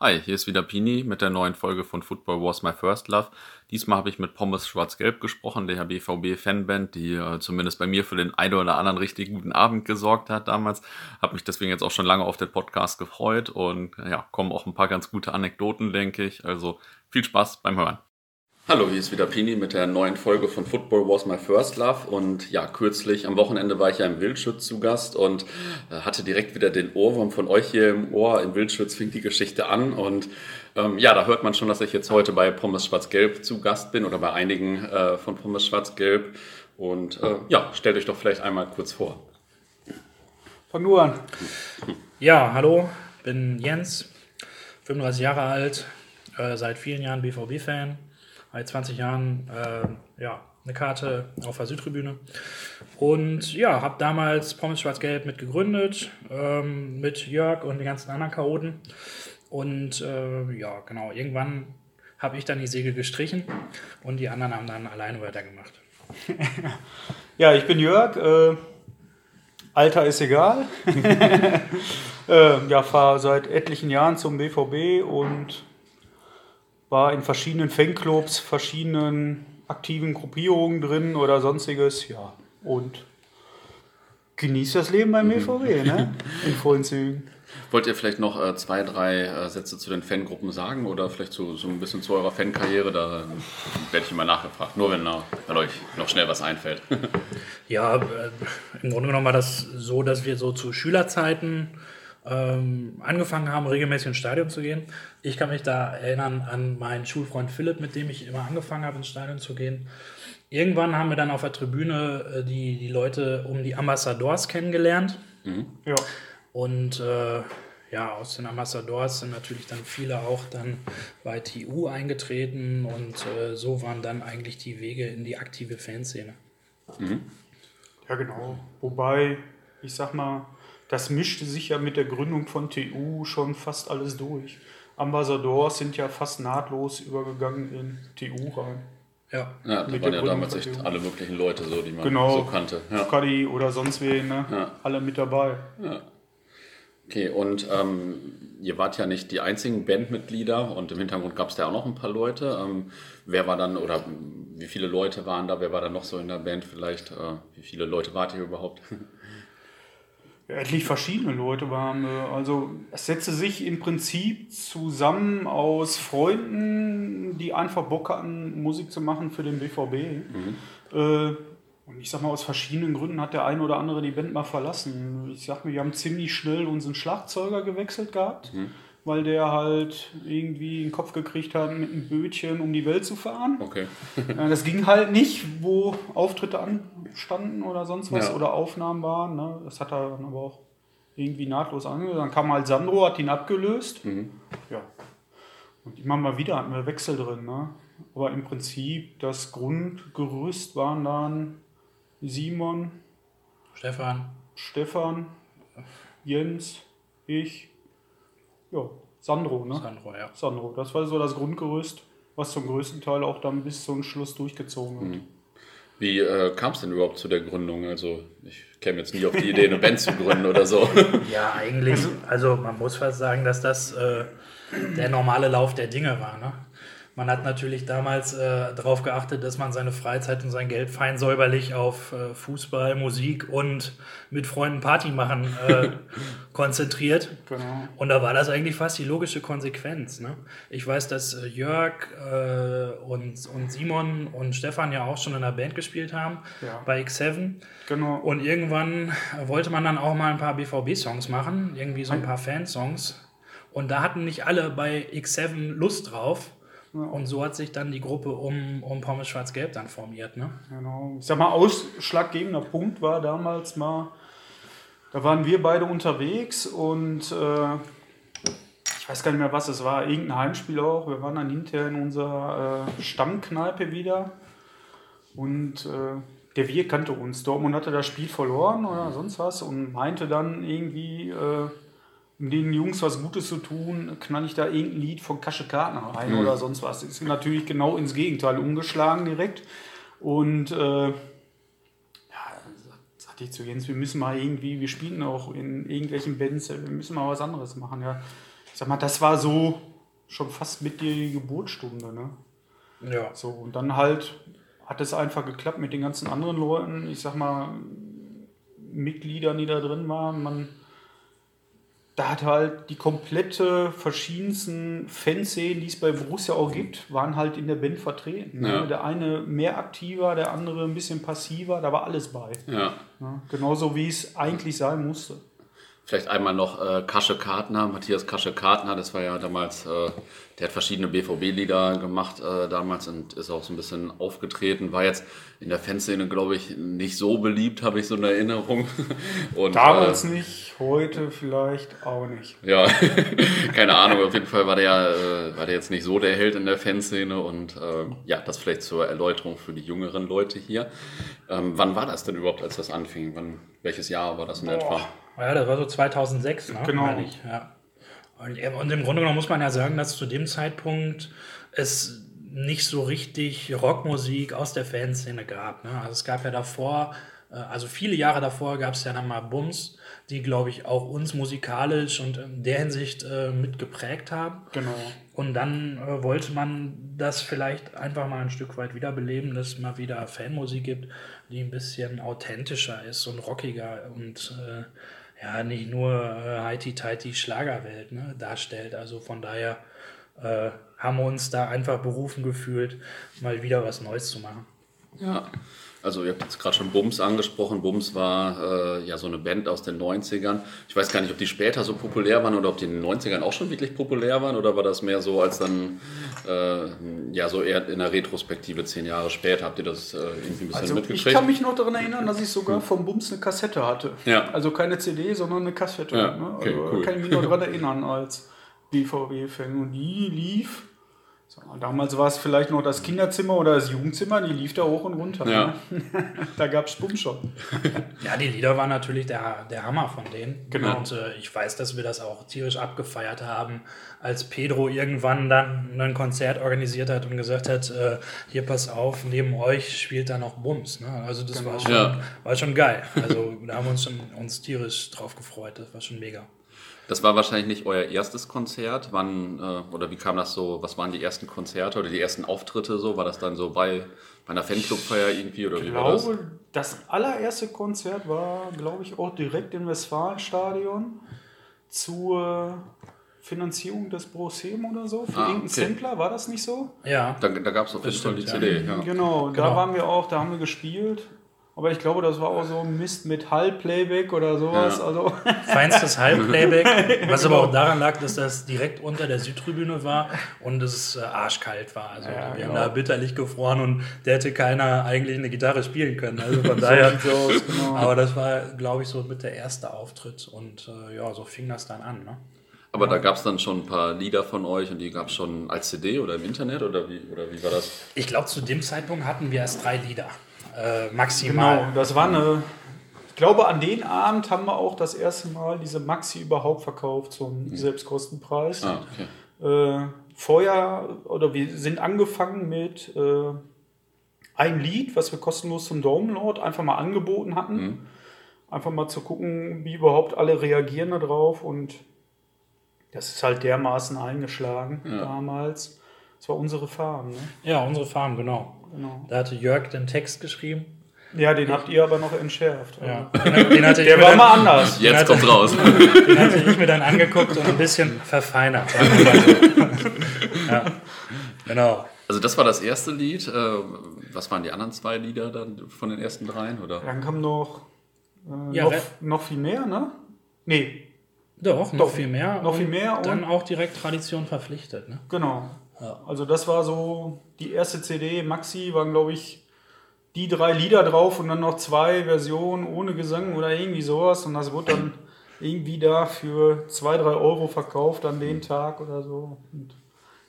Hi, hier ist wieder Pini mit der neuen Folge von Football Was My First Love. Diesmal habe ich mit Pommes Schwarz-Gelb gesprochen, der BVB-Fanband, die äh, zumindest bei mir für den einen oder anderen richtig guten Abend gesorgt hat damals. Habe mich deswegen jetzt auch schon lange auf den Podcast gefreut und ja, kommen auch ein paar ganz gute Anekdoten, denke ich. Also viel Spaß beim Hören. Hallo, hier ist wieder Pini mit der neuen Folge von Football Was My First Love. Und ja, kürzlich am Wochenende war ich ja im Wildschütz zu Gast und äh, hatte direkt wieder den Ohrwurm von euch hier im Ohr. Im Wildschütz fing die Geschichte an und ähm, ja, da hört man schon, dass ich jetzt heute bei Pommes Schwarz-Gelb zu Gast bin oder bei einigen äh, von Pommes Schwarz-Gelb. Und äh, ja, stellt euch doch vielleicht einmal kurz vor. Fang nur an. Ja, hallo, bin Jens, 35 Jahre alt, äh, seit vielen Jahren BVB-Fan seit 20 Jahren äh, ja, eine Karte auf der Südtribüne. Und ja, habe damals Pommes Schwarz-Gelb mit gegründet, ähm, mit Jörg und den ganzen anderen Chaoten. Und äh, ja, genau, irgendwann habe ich dann die Segel gestrichen und die anderen haben dann alleine weitergemacht. ja, ich bin Jörg. Äh, Alter ist egal. äh, ja, fahre seit etlichen Jahren zum BVB und war in verschiedenen Fanclubs, verschiedenen aktiven Gruppierungen drin oder sonstiges, ja. Und genießt das Leben beim BVB, ne? In vollen Zügen. Wollt ihr vielleicht noch äh, zwei, drei äh, Sätze zu den Fangruppen sagen oder vielleicht so, so ein bisschen zu eurer Fankarriere? Da werde ich immer nachgefragt, nur wenn, wenn euch noch schnell was einfällt. ja, äh, im Grunde genommen war das so, dass wir so zu Schülerzeiten ähm, angefangen haben, regelmäßig ins Stadion zu gehen. Ich kann mich da erinnern an meinen Schulfreund Philipp, mit dem ich immer angefangen habe, ins Stadion zu gehen. Irgendwann haben wir dann auf der Tribüne äh, die, die Leute um die Ambassadors kennengelernt. Mhm. Ja. Und äh, ja, aus den Ambassadors sind natürlich dann viele auch dann bei TU eingetreten und äh, so waren dann eigentlich die Wege in die aktive Fanszene. Mhm. Ja, genau. Wobei, ich sag mal, das mischte sich ja mit der Gründung von TU schon fast alles durch. Ambassadors sind ja fast nahtlos übergegangen in TU rein. Ja, ja da waren ja damals echt alle möglichen Leute so, die man genau, so kannte. Ja. Kadi oder sonst wen, ne? Ja. alle mit dabei. Ja. Okay, und ähm, ihr wart ja nicht die einzigen Bandmitglieder und im Hintergrund gab es da auch noch ein paar Leute. Ähm, wer war dann oder wie viele Leute waren da? Wer war da noch so in der Band vielleicht? Äh, wie viele Leute wart ihr überhaupt? etlich verschiedene Leute waren. Also es setzte sich im Prinzip zusammen aus Freunden, die einfach Bock hatten, Musik zu machen für den BVB. Mhm. Äh, und ich sag mal, aus verschiedenen Gründen hat der eine oder andere die Band mal verlassen. Ich sag mal, wir haben ziemlich schnell unseren Schlagzeuger gewechselt gehabt. Mhm weil der halt irgendwie den Kopf gekriegt hat, mit einem Bötchen um die Welt zu fahren. Okay. das ging halt nicht, wo Auftritte anstanden oder sonst was ja. oder Aufnahmen waren. Ne? Das hat er dann aber auch irgendwie nahtlos angehört. Dann kam halt Sandro, hat ihn abgelöst. Mhm. Ja. Und immer mal wieder hatten wir Wechsel drin. Ne? Aber im Prinzip das Grundgerüst waren dann Simon, Stefan, Stefan, Jens, ich, ja, Sandro, ne? Sandro, ja. Sandro, das war so das Grundgerüst, was zum größten Teil auch dann bis zum Schluss durchgezogen wird. Mhm. Wie äh, kam es denn überhaupt zu der Gründung? Also ich käme jetzt nie auf die Idee, eine Band zu gründen oder so. Ja, eigentlich, also, also man muss fast sagen, dass das äh, der normale Lauf der Dinge war. Ne? Man hat natürlich damals äh, darauf geachtet, dass man seine Freizeit und sein Geld fein säuberlich auf äh, Fußball, Musik und mit Freunden Party machen äh, konzentriert. Genau. Und da war das eigentlich fast die logische Konsequenz. Ne? Ich weiß, dass äh, Jörg äh, und, und Simon und Stefan ja auch schon in der Band gespielt haben ja. bei X7. Genau. Und irgendwann wollte man dann auch mal ein paar BVB-Songs machen, irgendwie so ein paar Fansongs. Und da hatten nicht alle bei X7 Lust drauf. Ja. Und so hat sich dann die Gruppe um, um Pommes Schwarz-Gelb dann formiert. Ne? Genau. Ich sag mal, ausschlaggebender Punkt war damals mal, da waren wir beide unterwegs und äh, ich weiß gar nicht mehr, was es war, irgendein Heimspiel auch. Wir waren dann hinterher in unserer äh, Stammkneipe wieder und äh, der Wir kannte uns. Dortmund hatte das Spiel verloren oder sonst was und meinte dann irgendwie äh, um den Jungs was Gutes zu tun, knall ich da irgendein Lied von Kasche Kartner rein mhm. oder sonst was. Ist natürlich genau ins Gegenteil umgeschlagen direkt. Und äh, ja, sagte ich zu Jens, wir müssen mal irgendwie, wir spielen auch in irgendwelchen Bands, wir müssen mal was anderes machen. Ja. Ich sag mal, das war so schon fast mit die Geburtsstunde, ne? Ja. So, und dann halt hat es einfach geklappt mit den ganzen anderen Leuten. Ich sag mal, Mitgliedern, die da drin waren. Man, da hat halt die komplette verschiedensten Fanszenen, die es bei Borussia auch gibt, waren halt in der Band vertreten. Ja. Ne? Der eine mehr aktiver, der andere ein bisschen passiver, da war alles bei. Ja. Ne? Genauso wie es eigentlich sein musste. Vielleicht einmal noch äh, Kasche Kartner, Matthias Kasche Kartner, das war ja damals, äh, der hat verschiedene BVB-Lieder gemacht äh, damals und ist auch so ein bisschen aufgetreten, war jetzt in der Fanszene, glaube ich, nicht so beliebt, habe ich so eine Erinnerung. Und, Damals äh, nicht, heute vielleicht auch nicht. Ja, keine Ahnung, auf jeden Fall war der, äh, war der jetzt nicht so der Held in der Fanszene und äh, ja, das vielleicht zur Erläuterung für die jüngeren Leute hier. Ähm, wann war das denn überhaupt, als das anfing? Wann, welches Jahr war das in etwa? Ja, das war so 2006, ne? Genau. ja. und, und im Grunde genommen muss man ja sagen, dass zu dem Zeitpunkt es nicht so richtig Rockmusik aus der Fanszene gab. Ne? Also es gab ja davor, äh, also viele Jahre davor gab es ja dann mal Bums, die, glaube ich, auch uns musikalisch und in der Hinsicht äh, mit geprägt haben. Genau. Und dann äh, wollte man das vielleicht einfach mal ein Stück weit wiederbeleben, dass es mal wieder Fanmusik gibt, die ein bisschen authentischer ist und rockiger und äh, ja, nicht nur äh, heiti-teiti Schlagerwelt ne, darstellt. Also von daher äh, haben wir uns da einfach berufen gefühlt, mal wieder was Neues zu machen. Ja, also ihr habt jetzt gerade schon Bums angesprochen. Bums war äh, ja so eine Band aus den 90ern. Ich weiß gar nicht, ob die später so populär waren oder ob die in den 90ern auch schon wirklich populär waren oder war das mehr so als dann, äh, ja, so eher in der Retrospektive zehn Jahre später. Habt ihr das äh, irgendwie ein bisschen Also ich mitgekriegt? kann mich noch daran erinnern, dass ich sogar vom Bums eine Kassette hatte. Ja. Also keine CD, sondern eine Kassette. Ja, ne? okay, also cool. kann ich mich noch daran erinnern als BVB-Fan. Und die lief, damals war es vielleicht noch das Kinderzimmer oder das Jugendzimmer, die lief da hoch und runter. Ja. Ne? da gab es schon. Ja, die Lieder waren natürlich der, der Hammer von denen. Genau. Und äh, ich weiß, dass wir das auch tierisch abgefeiert haben, als Pedro irgendwann dann ein Konzert organisiert hat und gesagt hat, äh, hier pass auf, neben euch spielt da noch Bums. Ne? Also das war, schon, Ja. war schon geil. Also da haben wir uns, schon, uns tierisch drauf gefreut. Das war schon mega. Das war wahrscheinlich nicht euer erstes Konzert. Wann, äh, oder wie kam das so, was waren die ersten Konzerte oder die ersten Auftritte so? War das dann so bei, bei einer Fanclubfeier irgendwie oder wie Ich war das? glaube, das allererste Konzert war, glaube ich, auch direkt im Westfalenstadion zur Finanzierung des Brosem oder so. Für Ah, irgendeinen okay. Sampler, war das nicht so? Ja, Da, da gab es auf jeden Fall die CD, ja. Genau, da Genau. waren wir auch, da haben wir gespielt. Aber ich glaube, das war auch so ein Mist mit Hall-Playback oder sowas. Ja. Also, feinstes Halbplayback, was aber auch daran lag, dass das direkt unter der Südtribüne war und es äh, arschkalt war. Also Ja, wir genau. haben da bitterlich gefroren und der hätte keiner eigentlich eine Gitarre spielen können. Also von daher. aus, genau. Aber das war, glaube ich, so mit der erste Auftritt und äh, ja, so fing das dann an. Ne? Aber da gab es dann schon ein paar Lieder von euch und die gab es schon als CD oder im Internet oder wie, oder wie war das? Ich glaube, zu dem Zeitpunkt hatten wir erst drei Lieder. Äh, maximal. genau, das war eine. Ich glaube, an den Abend haben wir auch das erste Mal diese Maxi überhaupt verkauft zum Selbstkostenpreis. Ah, okay. Äh, vorher, oder wir sind angefangen mit äh, einem Lied, was wir kostenlos zum Download einfach mal angeboten hatten. Einfach mal zu gucken, wie überhaupt alle reagieren darauf. Und das ist halt dermaßen eingeschlagen damals. Das war unsere Farm. Ne? Ja, unsere Farm, genau. Genau. Da hatte Jörg den Text geschrieben. Ja, den habt ihr aber noch entschärft. Ja. Den, hatte ich Der mir war dann- mal anders. Jetzt hatte- kommt's raus. Den hatte ich mir dann angeguckt und ein bisschen verfeinert. ja, genau. Also das war das erste Lied. Äh, was waren die anderen zwei Lieder dann von den ersten dreien? Oder? Dann kam noch, äh, Ja, noch, noch viel mehr, ne? Nee, Doch, noch Doch, viel mehr. noch viel und mehr und- Dann auch direkt Tradition verpflichtet. Ne? Genau. Ja. Also das war so die erste CD. Maxi waren, glaube ich, die drei Lieder drauf und dann noch zwei Versionen ohne Gesang oder irgendwie sowas. Und das wurde dann irgendwie da für zwei, drei Euro verkauft an den Tag oder so. Und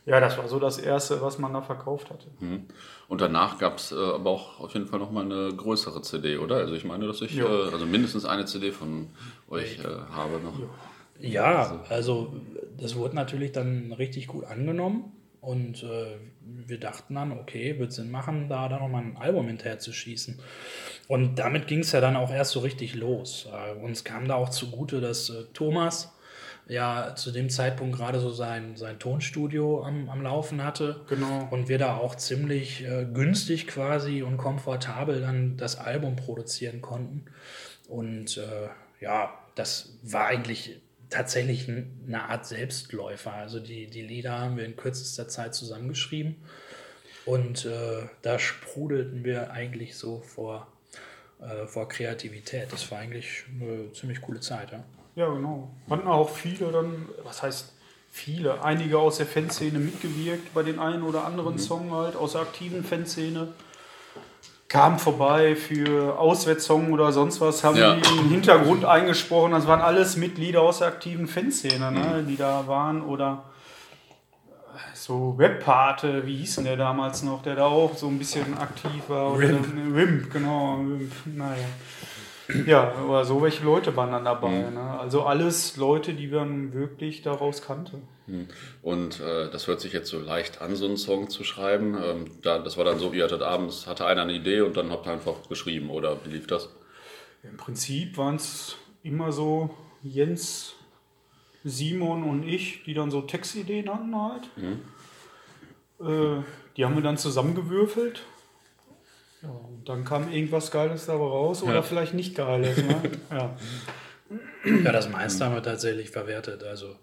ja, das war so das Erste, was man da verkauft hatte. Mhm. Und danach gab es äh, aber auch auf jeden Fall nochmal eine größere CD, oder? Also ich meine, dass ich äh, also mindestens eine CD von euch äh, habe noch. Ja, also das wurde natürlich dann richtig gut angenommen. Und äh, wir dachten dann, okay, wird Sinn machen, da dann nochmal ein Album hinterher zu schießen. Und damit ging es ja dann auch erst so richtig los. Äh, uns kam da auch zugute, dass äh, Thomas ja zu dem Zeitpunkt gerade so sein, sein Tonstudio am, am Laufen hatte. Genau. Und wir da auch ziemlich äh, günstig quasi und komfortabel dann das Album produzieren konnten. Und äh, ja, das war eigentlich tatsächlich eine Art Selbstläufer. Also die, die Lieder haben wir in kürzester Zeit zusammengeschrieben. Und äh, da sprudelten wir eigentlich so vor, äh, vor Kreativität. Das war eigentlich eine ziemlich coole Zeit. Ja, ja genau. Hatten auch viele dann, was heißt viele, einige aus der Fanszene mitgewirkt bei den einen oder anderen mhm. Song halt, aus der aktiven Fanszene kamen vorbei für Auswärtssong oder sonst was, haben ja. die im Hintergrund eingesprochen. Das waren alles Mitglieder aus der aktiven Fanszene, ne, mhm. die da waren. Oder so Webpate, wie hieß denn der damals noch, der da auch so ein bisschen aktiv war. Rimp. Rimp, genau. Rimp, naja. Ja, aber so welche Leute waren dann dabei. Mhm. Ne? Also alles Leute, die man wirklich daraus kannte. Mhm. Und äh, das hört sich jetzt so leicht an, so einen Song zu schreiben. Ähm, da, das war dann so, ihr hattet abends, hatte einer eine Idee und dann habt ihr einfach geschrieben, oder wie lief das? Im Prinzip waren es immer so Jens, Simon und ich, die dann so Textideen hatten halt. Mhm. Äh, die haben wir dann zusammengewürfelt ja, und dann kam irgendwas Geiles dabei raus oder ja. vielleicht nicht Geiles. Ne? ja. ja, das meiste haben wir tatsächlich verwertet. Also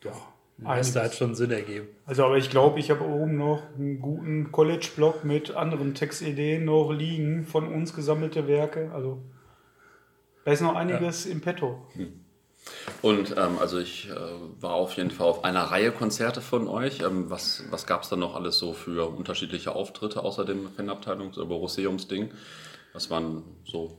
doch. Das hat schon Sinn ergeben. Also, aber ich glaube, ich habe oben noch einen guten College-Blog mit anderen Textideen noch liegen, von uns gesammelte Werke. Also, da ist noch einiges ja. im Petto. Hm. Und ähm, also ich äh, war auf jeden Fall auf einer Reihe Konzerte von euch. Ähm, was was gab es da noch alles so für unterschiedliche Auftritte außer dem Fanabteilungs- oder Borosseums-Ding? Was waren so?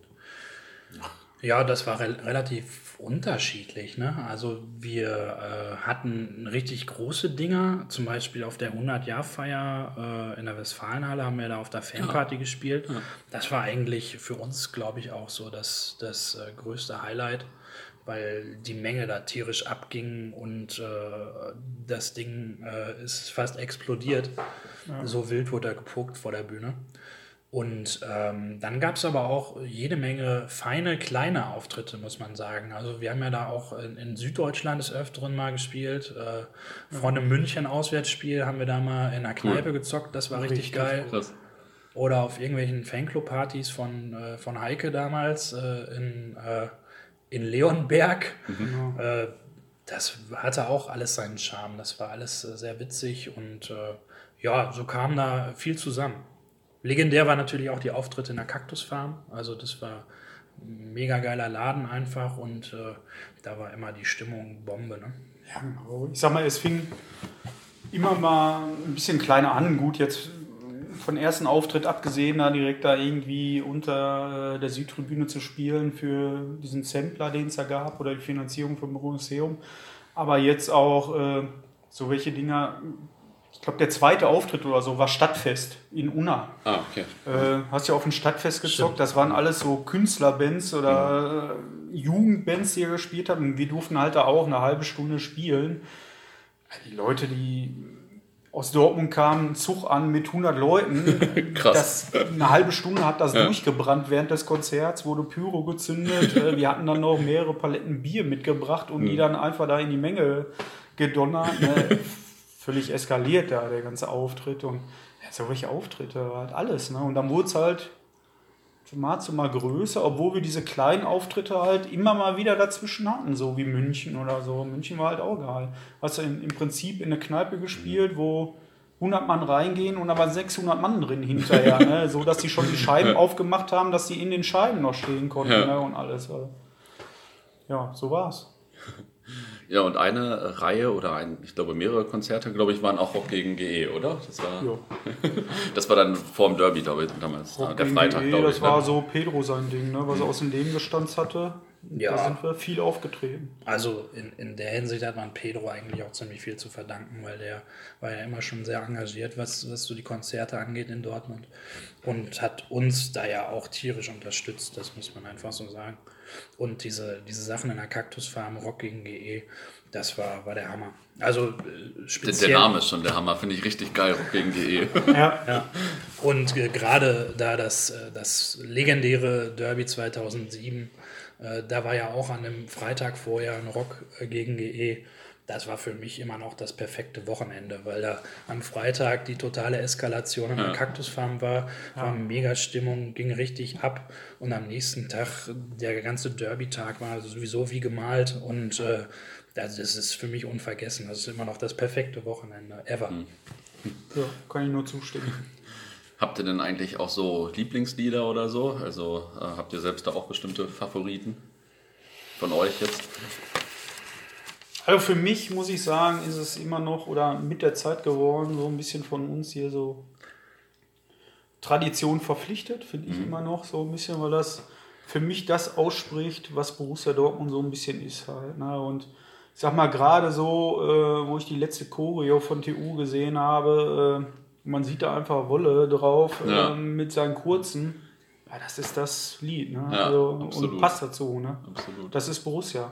Ja, das war re relativ unterschiedlich. Ne? Also wir äh, hatten richtig große Dinger, zum Beispiel auf der 100-Jahr-Feier äh, in der Westfalenhalle haben wir da auf der Fanparty ja. gespielt. Ja. Das war eigentlich für uns, glaube ich, auch so das, das äh, größte Highlight weil die Menge da tierisch abging und äh, das Ding äh, ist fast explodiert. Ja. So wild wurde er gepuckt vor der Bühne. Und ähm, dann gab es aber auch jede Menge feine, kleine Auftritte, muss man sagen. Also wir haben ja da auch in, in Süddeutschland des Öfteren mal gespielt. Äh, vor einem München-Auswärtsspiel haben wir da mal in einer Kneipe gezockt, das war richtig, richtig geil. Krass. Oder auf irgendwelchen Fanclub-Partys von, äh, von Heike damals äh, in äh, in Leonberg. Mhm. Äh, das hatte auch alles seinen Charme. Das war alles äh, sehr witzig und äh, ja, so kam da viel zusammen. Legendär war natürlich auch die Auftritte in der Kaktusfarm. Also das war ein mega geiler Laden einfach und äh, da war immer die Stimmung Bombe. Ne? Ja, genau. Ich sag mal, es fing immer mal ein bisschen kleiner an. Gut, jetzt von ersten Auftritt abgesehen, da direkt da irgendwie unter äh, der Südtribüne zu spielen für diesen Sampler, den es da gab, oder die Finanzierung vom Museum. Aber jetzt auch äh, so welche Dinger, ich glaube, der zweite Auftritt oder so war Stadtfest in Unna. Ah, okay. Äh, hast ja auf ein Stadtfest gezockt, Stimmt. das waren alles so Künstlerbands oder äh, Jugendbands, die gespielt haben. Und wir durften halt da auch eine halbe Stunde spielen. Die Leute, die aus Dortmund kam ein Zug an mit 100 Leuten. Krass. Das, eine halbe Stunde hat das ja. durchgebrannt während des Konzerts, wurde Pyro gezündet. Äh, wir hatten dann noch mehrere Paletten Bier mitgebracht und mhm. die dann einfach da in die Menge gedonnert. Ne? Völlig eskaliert da der ganze Auftritt und ja, solche Auftritte, halt alles. Ne? Und dann wurde es halt mal zu mal größer, obwohl wir diese kleinen Auftritte halt immer mal wieder dazwischen hatten, so wie München oder so. München war halt auch geil. Hast du im Prinzip in eine Kneipe gespielt, wo 100 Mann reingehen und da waren 600 Mann drin hinterher, ne? so dass die schon die Scheiben aufgemacht haben, dass die in den Scheiben noch stehen konnten ja. ne? und alles. Ja, so war's. Ja, und eine Reihe oder ein, ich glaube mehrere Konzerte, glaube ich, waren auch Rock gegen GE, oder? Das war, ja. das war dann vor dem Derby, glaube ich, damals. Rock der Freitag, glaube ich. Das ne? war so Pedro sein Ding, ne? was er aus dem Leben gestanzt hatte. Ja. Da sind wir viel aufgetreten. Also in, in der Hinsicht hat man Pedro eigentlich auch ziemlich viel zu verdanken, weil der war ja immer schon sehr engagiert, was, was so die Konzerte angeht in Dortmund. Und hat uns da ja auch tierisch unterstützt, das muss man einfach so sagen. Und diese, diese Sachen in der Kaktusfarm, Rock gegen GE, das war, war der Hammer. Also speziell. Der, Name ist schon der Hammer, finde ich richtig geil, Rock gegen GE. ja, ja. Und äh, gerade da das, äh, das legendäre Derby 2007 Äh, da war ja auch an dem Freitag vorher ein Rock äh, gegen GE. Das war für mich immer noch das perfekte Wochenende, weil da am Freitag die totale Eskalation an der Ja. Kaktusfarm war, war mega Stimmung, ging richtig ab und am nächsten Tag, der ganze Derby-Tag war sowieso wie gemalt und äh, das das ist für mich unvergessen. Das ist immer noch das perfekte Wochenende ever. Ja, kann ich nur zustimmen. Habt ihr denn eigentlich auch so Lieblingslieder oder so? Also äh, habt ihr selbst da auch bestimmte Favoriten von euch jetzt? Also für mich muss ich sagen, ist es immer noch oder mit der Zeit geworden, so ein bisschen von uns hier so Tradition verpflichtet, finde ich immer noch so ein bisschen, weil das für mich das ausspricht, was Borussia Dortmund so ein bisschen ist halt. Ne? Und ich sag mal, gerade so, äh, wo ich die letzte Choreo von TU gesehen habe, äh, man sieht da einfach Wolle drauf Ja. äh, mit seinen kurzen. Ja, das ist das Lied, ne? Ja, also, absolut. und passt dazu, ne? Absolut. Das ist Borussia.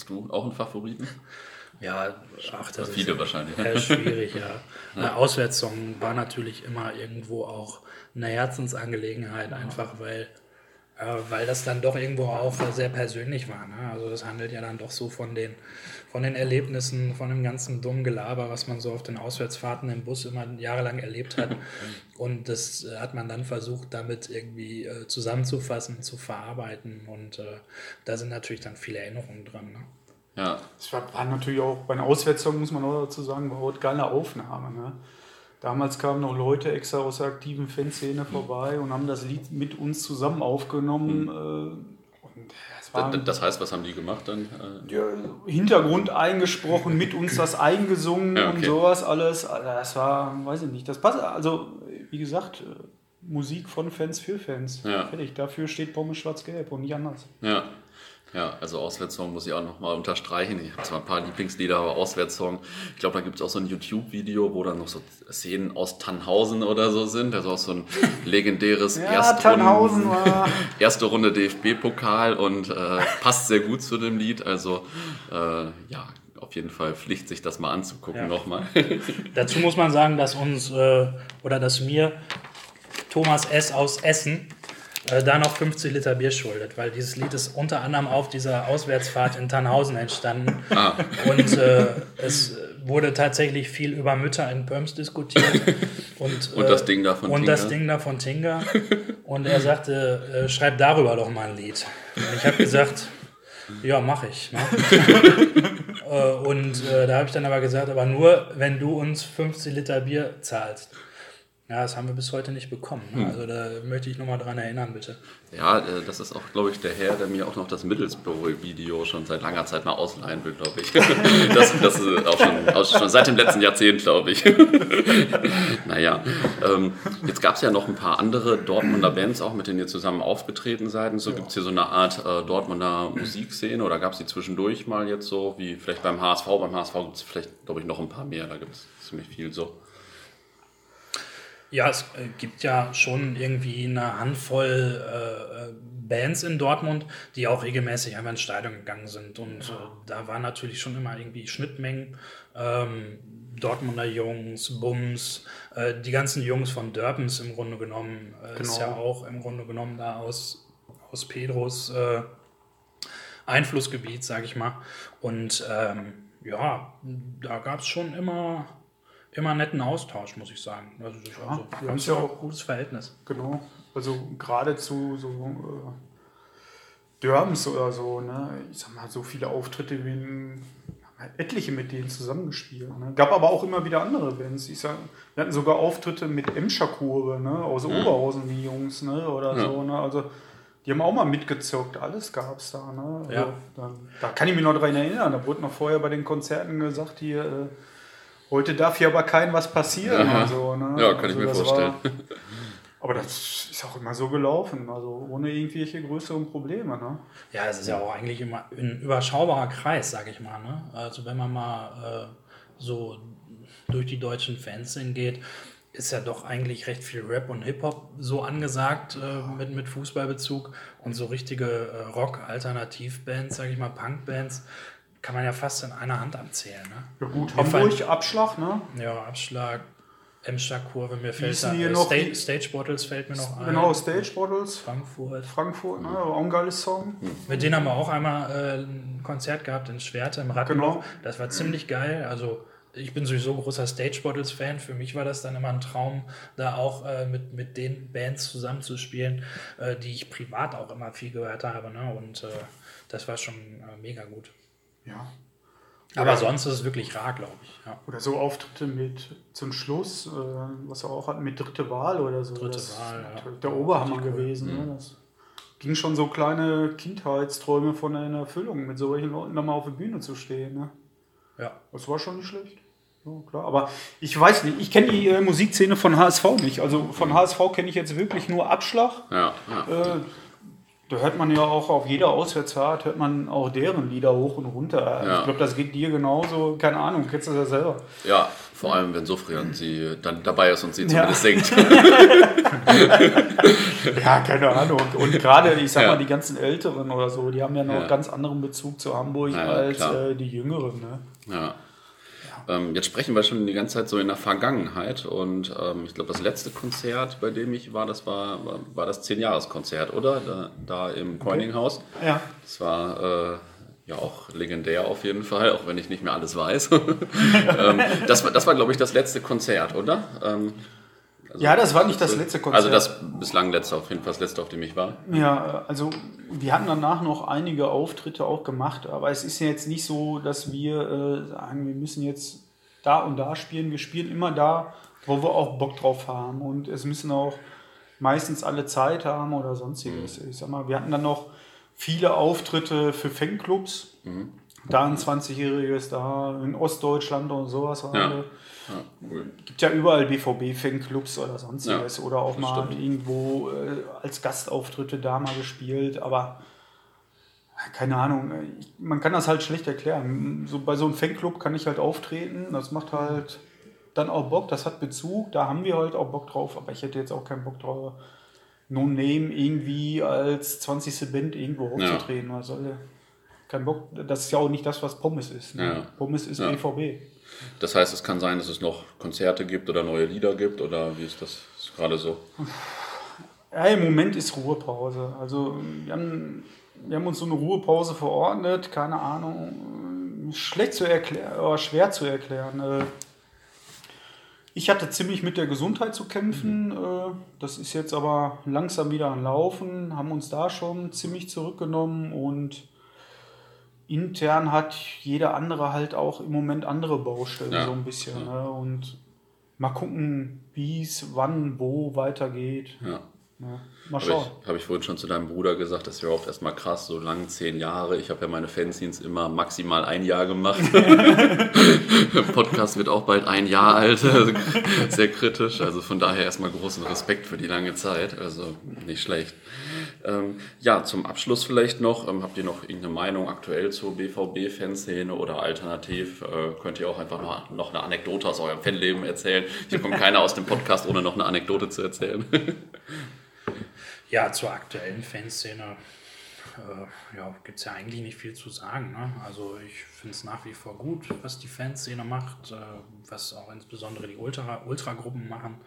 Hast du auch einen Favoriten? Ja, ach, das Viele ist wahrscheinlich. Ja, schwierig, ja. Eine Auswärtssong war natürlich immer irgendwo auch eine Herzensangelegenheit, einfach weil, äh, weil das dann doch irgendwo auch sehr persönlich war. Ne? Also das handelt ja dann doch so von den, von den Erlebnissen, von dem ganzen dummen Gelaber, was man so auf den Auswärtsfahrten im Bus immer jahrelang erlebt hat. Und das äh, hat man dann versucht, damit irgendwie äh, zusammenzufassen, zu verarbeiten. Und äh, da sind natürlich dann viele Erinnerungen dran. Ne? Ja, Es war, war natürlich auch bei einer Auswärtssong, muss man auch dazu sagen, war auch eine geile Aufnahme. Ne? Damals kamen noch Leute extra aus der aktiven Fanszene vorbei und haben das Lied mit uns zusammen aufgenommen. Und d- das heißt, was haben die gemacht dann? Äh, ja, Hintergrund eingesprochen, mit uns das eingesungen Ja, und okay. sowas alles. Also Das war, weiß ich nicht, das passt. Also, wie gesagt, äh, Musik von Fans für Fans. Ja. Fertig. Dafür steht Pommes schwarz-gelb und nicht anders. Ja. Ja, also Auswärtssong muss ich auch nochmal unterstreichen. Ich habe zwar ein paar Lieblingslieder, aber Auswärtssong. Ich glaube, da gibt es auch so ein YouTube-Video, wo dann noch so Szenen aus Tannhausen oder so sind. Also auch so ein legendäres Ja, Erstrunden- Tannhausen war. erste Runde DFB-Pokal und äh, passt sehr gut zu dem Lied. Also äh, ja, auf jeden Fall Pflicht, sich das mal anzugucken Ja. nochmal. Dazu muss man sagen, dass uns äh, oder dass mir Thomas S. aus Essen äh, da noch 50 Liter Bier schuldet, weil dieses Lied ist unter anderem auf dieser Auswärtsfahrt in Tannhausen entstanden. Ah. Und äh, es wurde tatsächlich viel über Mütter in Pöms diskutiert. Und, Und äh, das Ding da von Und Tinga. das Ding da von Tinga. Und er sagte, äh, schreib darüber doch mal ein Lied. Und ich habe gesagt, ja, mache ich. Ne? Äh, Und äh, da habe ich dann aber gesagt, aber nur, wenn du uns 50 Liter Bier zahlst. Ja, das haben wir bis heute nicht bekommen. Ne? Also da möchte ich nochmal dran erinnern, bitte. Ja, äh, das ist auch, glaube ich, der Herr, der mir auch noch das Middlesbrough-Video schon seit langer Zeit mal ausleihen will, glaube ich. Das, das ist auch schon, auch schon seit dem letzten Jahrzehnt, glaube ich. Naja, ähm, jetzt gab es ja noch ein paar andere Dortmunder Bands auch, mit denen ihr zusammen aufgetreten seid. Und so gibt es hier so eine Art äh, Dortmunder Musikszene oder gab es die zwischendurch mal jetzt so, wie vielleicht beim HSV? Beim HSV gibt es vielleicht, glaube ich, noch ein paar mehr, da gibt es ziemlich viel so. Ja, es äh, gibt ja schon irgendwie eine Handvoll äh, äh, Bands in Dortmund, die auch regelmäßig einfach ins Stadion gegangen sind. Und äh, da waren natürlich schon immer irgendwie Schnittmengen. Ähm, Dortmunder Jungs, Bums, äh, die ganzen Jungs von Dörpens im Grunde genommen, äh, ist Genau. ja auch im Grunde genommen da aus, aus Pedros Einflussgebiet, sage ich mal. Und ähm, ja, da gab es schon immer, immer netten Austausch, muss ich sagen. Also, das ist also, wir haben ja ja auch- ein gutes Verhältnis. Genau. Also geradezu so äh, Dörms oder so, ne? Ich sag mal, so viele Auftritte wie ein, halt etliche mit denen zusammengespielt. Ne? Gab aber auch immer wieder andere Bands. Ich sag, wir hatten sogar Auftritte mit Emscher Kurve, ne? Aus Oberhausen, die Jungs, ne? Oder Ja. so, ne? Also die haben auch mal mitgezockt, alles gab's da, ne? Also, Ja. da, da kann ich mich noch dran erinnern. Da wurde noch vorher bei den Konzerten gesagt, hier, äh, heute darf hier aber kein was passieren. So, ne? Ja, kann ich mir vorstellen. War, aber das ist auch immer so gelaufen, also ohne irgendwelche größeren Probleme. Ne? Ja, es ist ja auch eigentlich immer ein überschaubarer Kreis, sage ich mal. Ne? Also wenn man mal äh, so durch die deutschen Fans hingeht, ist ja doch eigentlich recht viel Rap und Hip-Hop so angesagt äh, mit, mit Fußballbezug und so richtige äh, Rock-Alternativbands, sage ich mal, Punkbands, kann man ja fast in einer Hand abzählen. Ne? Ja gut, Hamburg, Abschlag, ne? Ja, Abschlag, Emscher-Kurve, mir fällt da, hier noch die- Stage Bottles fällt mir noch ein. Genau, Stage Bottles, Frankfurt. Frankfurt, ne? auch ein geiles Song. Mit denen haben wir auch einmal äh, ein Konzert gehabt in Schwerte im Rattenloch. Genau. Das war ziemlich geil. Also ich bin sowieso großer Stage Bottles Fan. Für mich war das dann immer ein Traum, da auch äh, mit, mit den Bands zusammenzuspielen, äh, die ich privat auch immer viel gehört habe. Ne? Und äh, das war schon äh, mega gut. Ja. Aber sonst ist es wirklich rar, glaube ich. Ja. Oder so Auftritte mit zum Schluss, äh, was wir auch hatten, mit dritte Wahl oder so. Dritte das Wahl, ist ja. Der Oberhammer cool. gewesen. Ne? Das ging schon so kleine Kindheitsträume von einer Erfüllung, mit solchen Leuten nochmal auf der Bühne zu stehen. Ne? ja. Das war schon nicht schlecht. Ja, klar. Aber ich weiß nicht, ich kenne die äh, Musikszene von HSV nicht. Also von HSV kenne ich jetzt wirklich nur Abschlag. Ja, ja. Äh, da hört man ja auch auf jeder Auswärtsfahrt, hört man auch deren Lieder hoch und runter. Ja. Ich glaube, das geht dir genauso. Keine Ahnung, kennst du das ja selber. ja, vor allem wenn Sofrian sie dann dabei ist und sie Ja. zumindest singt. Ja, keine Ahnung. Und gerade, ich sag Ja. mal, die ganzen Älteren oder so, die haben ja noch Ja. ganz anderen Bezug zu Hamburg als äh, die Jüngeren. Ne? Ja. Ähm, jetzt sprechen wir schon die ganze Zeit so in der Vergangenheit und ähm, ich glaube, das letzte Konzert, bei dem ich war, das war, war, war das 10-Jahres-Konzert, oder? Da, da im Coininghaus. Ja. Das war äh, ja auch legendär auf jeden Fall, auch wenn ich nicht mehr alles weiß. ähm, das war, das war glaube ich, das letzte Konzert, oder? Also Ja, das war nicht das letzte Konzert. Also das bislang letzte, auf jeden Fall das letzte, auf dem ich war. Ja, also wir hatten danach noch einige Auftritte auch gemacht, aber es ist ja jetzt nicht so, dass wir äh, sagen, wir müssen jetzt da und da spielen. Wir spielen immer da, wo wir auch Bock drauf haben und es müssen auch meistens alle Zeit haben oder sonstiges. Ich sag mal, wir hatten dann noch viele Auftritte für Fanclubs. Da ein 20-jähriges, da in Ostdeutschland und sowas. Ja. wir. Ja, cool. gibt ja überall BVB-Fanclubs oder sonstiges Ja, oder auch mal stimmt. irgendwo äh, als Gastauftritte da mal gespielt, aber äh, keine Ahnung, äh, ich, man kann das halt schlecht erklären. So, bei so einem Fanclub kann ich halt auftreten, das macht halt dann auch Bock, das hat Bezug, da haben wir halt auch Bock drauf, aber ich hätte jetzt auch keinen Bock drauf, No Name irgendwie als 20. Band irgendwo Ja. aufzutreten. Was soll der? Kein Bock, das ist ja auch nicht das, was Pommes ist. Ne? Ja. Pommes ist Ja. BVB. Das heißt, es kann sein, dass es noch Konzerte gibt oder neue Lieder gibt oder wie ist das gerade so? Ja, im Moment ist Ruhepause. Also wir haben, wir haben uns so eine Ruhepause verordnet, keine Ahnung, schlecht zu erklären, oder schwer zu erklären. Äh, Ich hatte ziemlich mit der Gesundheit zu kämpfen. äh, Das ist jetzt aber langsam wieder am Laufen, haben uns da schon ziemlich zurückgenommen und intern hat jeder andere halt auch im Moment andere Baustellen Ja. so ein bisschen. Ne? Und mal gucken, wie es wann, wo weitergeht. Ja. Ja, mal Habe schauen. ich, hab ich vorhin schon zu deinem Bruder gesagt, das wäre oft erstmal krass, so lang zehn Jahre. Ich habe ja meine Fanzines immer maximal ein Jahr gemacht. Der Podcast wird auch bald ein Jahr alt. Also Sehr kritisch. Also von daher erstmal großen Respekt für die lange Zeit. Also nicht schlecht. Ähm, ja, zum Abschluss vielleicht noch. Ähm, habt ihr noch irgendeine Meinung aktuell zur BVB-Fanszene oder alternativ äh, könnt ihr auch einfach noch, noch eine Anekdote aus eurem Fanleben erzählen? Hier kommt keiner aus dem Podcast, ohne noch eine Anekdote zu erzählen. Ja, zur aktuellen Fanszene äh, ja, gibt es ja eigentlich nicht viel zu sagen. Ne? Also ich finde es nach wie vor gut, was die Fanszene macht, äh, was auch insbesondere die Ultra- Ultragruppen machen.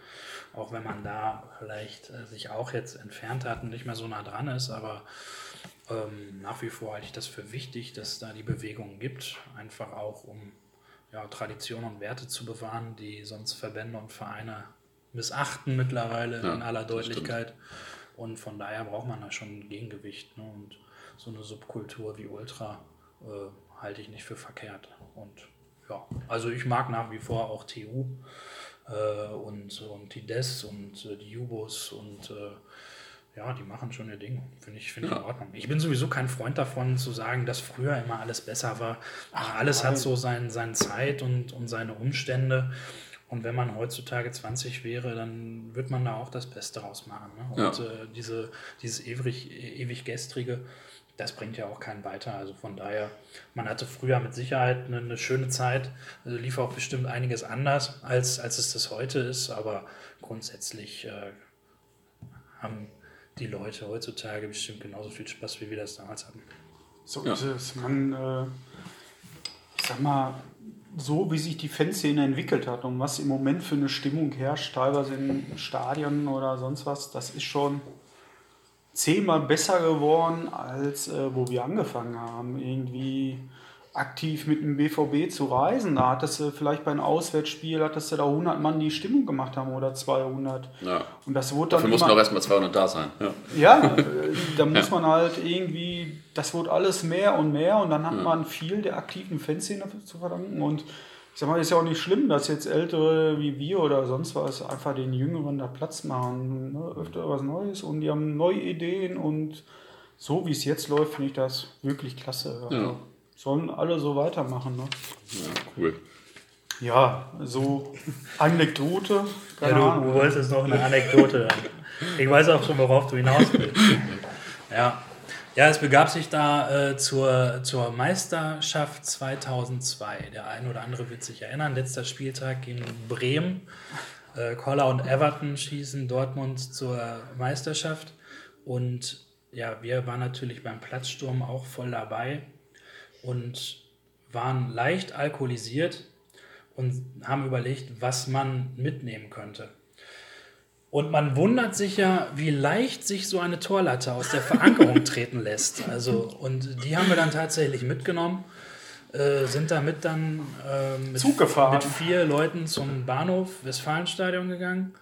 Auch wenn man da vielleicht äh, sich auch jetzt entfernt hat und nicht mehr so nah dran ist, aber ähm, nach wie vor halte ich das für wichtig, dass da die Bewegung gibt, einfach auch um ja, Tradition und Werte zu bewahren, die sonst Verbände und Vereine missachten mittlerweile Ja, in aller das stimmt. Und von daher braucht man da schon ein Gegengewicht. Ne? Und so eine Subkultur wie Ultra äh, halte ich nicht für verkehrt. Und ja, also ich mag nach wie vor auch TU äh, und, und die DES und äh, die Jubos und äh, ja, die machen schon ihr Ding. Finde ich, finde ich Ja. in Ordnung. Ich bin sowieso kein Freund davon, zu sagen, dass früher immer alles besser war. alles nein. hat so sein, seine Zeit und, und seine Umstände. Und wenn man heutzutage 20 wäre, dann wird man da auch das Beste rausmachen. Ne? Und Ja. äh, diese, dieses ewig, ewig gestrige, das bringt ja auch keinen weiter. Also von daher, man hatte früher mit Sicherheit eine, eine schöne Zeit, also lief auch bestimmt einiges anders, als, als es das heute ist. Aber grundsätzlich äh, haben die Leute heutzutage bestimmt genauso viel Spaß, wie wir das damals hatten. So Ja. ist es. Man, äh, ich sag mal, so, wie sich die Fanszene entwickelt hat und was im Moment für eine Stimmung herrscht, teilweise in Stadien oder sonst was, das ist schon zehnmal besser geworden, als äh, wo wir angefangen haben. Irgendwie aktiv mit dem BVB zu reisen. Da hattest du vielleicht bei einem Auswärtsspiel, hattest du da 100 Mann, die Stimmung gemacht haben oder 200. Ja. Und das wurde dann Dafür mussten auch erstmal 200 da sein. Ja, ja da muss man halt irgendwie, das wurde alles mehr und mehr und dann hat man viel der aktiven Fanszene zu verdanken und ich sag mal, ist ja auch nicht schlimm, dass jetzt Ältere wie wir oder sonst was einfach den Jüngeren da Platz machen. Ne? Öfter was Neues und die haben neue Ideen und so wie es jetzt läuft, finde ich das wirklich klasse. Also Ja. Sollen alle so weitermachen. Ne? ja cool. Ja, so Anekdote. Ja, Keine du, Ahnung. du wolltest noch eine Anekdote. Ich weiß auch schon, worauf du hinaus willst. Ja, ja es begab sich da äh, zur, zur Meisterschaft 2002. Der ein oder andere wird sich erinnern, letzter Spieltag in Bremen. Äh, Koller und Everton schießen Dortmund zur Meisterschaft. Und ja, wir waren natürlich beim Platzsturm auch voll dabei und waren leicht alkoholisiert und haben überlegt, was man mitnehmen könnte. Und man wundert sich ja, wie leicht sich so eine Torlatte aus der Verankerung treten lässt. Also, und die haben wir dann tatsächlich mitgenommen, äh, sind damit dann äh, mit, Zug gefahren. mit vier Leuten zum Bahnhof Westfalenstadion gegangen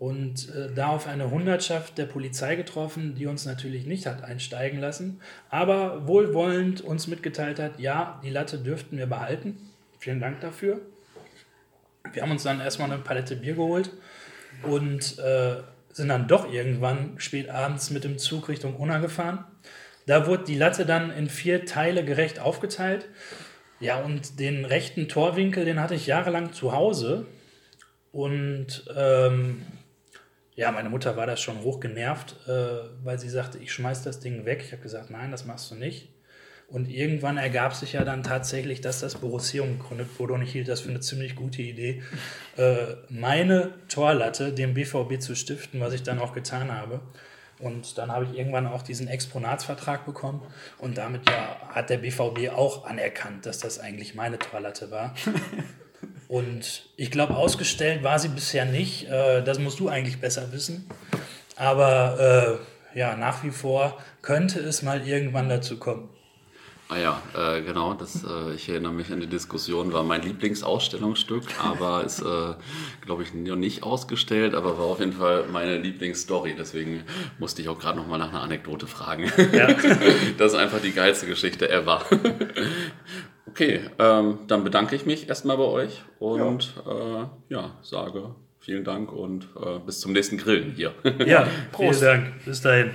und äh, da auf eine Hundertschaft der Polizei getroffen, die uns natürlich nicht hat einsteigen lassen, aber wohlwollend uns mitgeteilt hat, ja, die Latte dürften wir behalten. Vielen Dank dafür. Wir haben uns dann erstmal eine Palette Bier geholt und äh, sind dann doch irgendwann spät abends mit dem Zug Richtung Unna gefahren. Da wurde die Latte dann in vier Teile gerecht aufgeteilt. Ja, und den rechten Torwinkel, den hatte ich jahrelang zu Hause. Und ähm, ja, meine Mutter war das schon hoch genervt, äh, weil sie sagte, ich schmeiß das Ding weg. Ich habe gesagt, nein, das machst du nicht. Und irgendwann ergab sich ja dann tatsächlich, dass das Borussium gegründet wurde und ich hielt das für eine ziemlich gute Idee, äh, meine Torlatte dem BVB zu stiften, was ich dann auch getan habe. Und dann habe ich irgendwann auch diesen Exponatsvertrag bekommen und damit ja hat der BVB auch anerkannt, dass das eigentlich meine Torlatte war. Und ich glaube, ausgestellt war sie bisher nicht. Äh, das musst du eigentlich besser wissen. Aber äh, ja, nach wie vor könnte es mal irgendwann dazu kommen. Ah ja, äh, genau, das, äh, ich erinnere mich an die Diskussion, war mein Lieblingsausstellungsstück, aber ist, äh, glaube ich, noch nicht ausgestellt, aber war auf jeden Fall meine Lieblingsstory, deswegen musste ich auch gerade noch mal nach einer Anekdote fragen. Ja. Das ist einfach die geilste Geschichte ever. Okay, ähm, dann bedanke ich mich erstmal bei euch und ja, ja sage vielen Dank und äh, bis zum nächsten Grillen hier. Ja, Prost. vielen Dank. Bis dahin.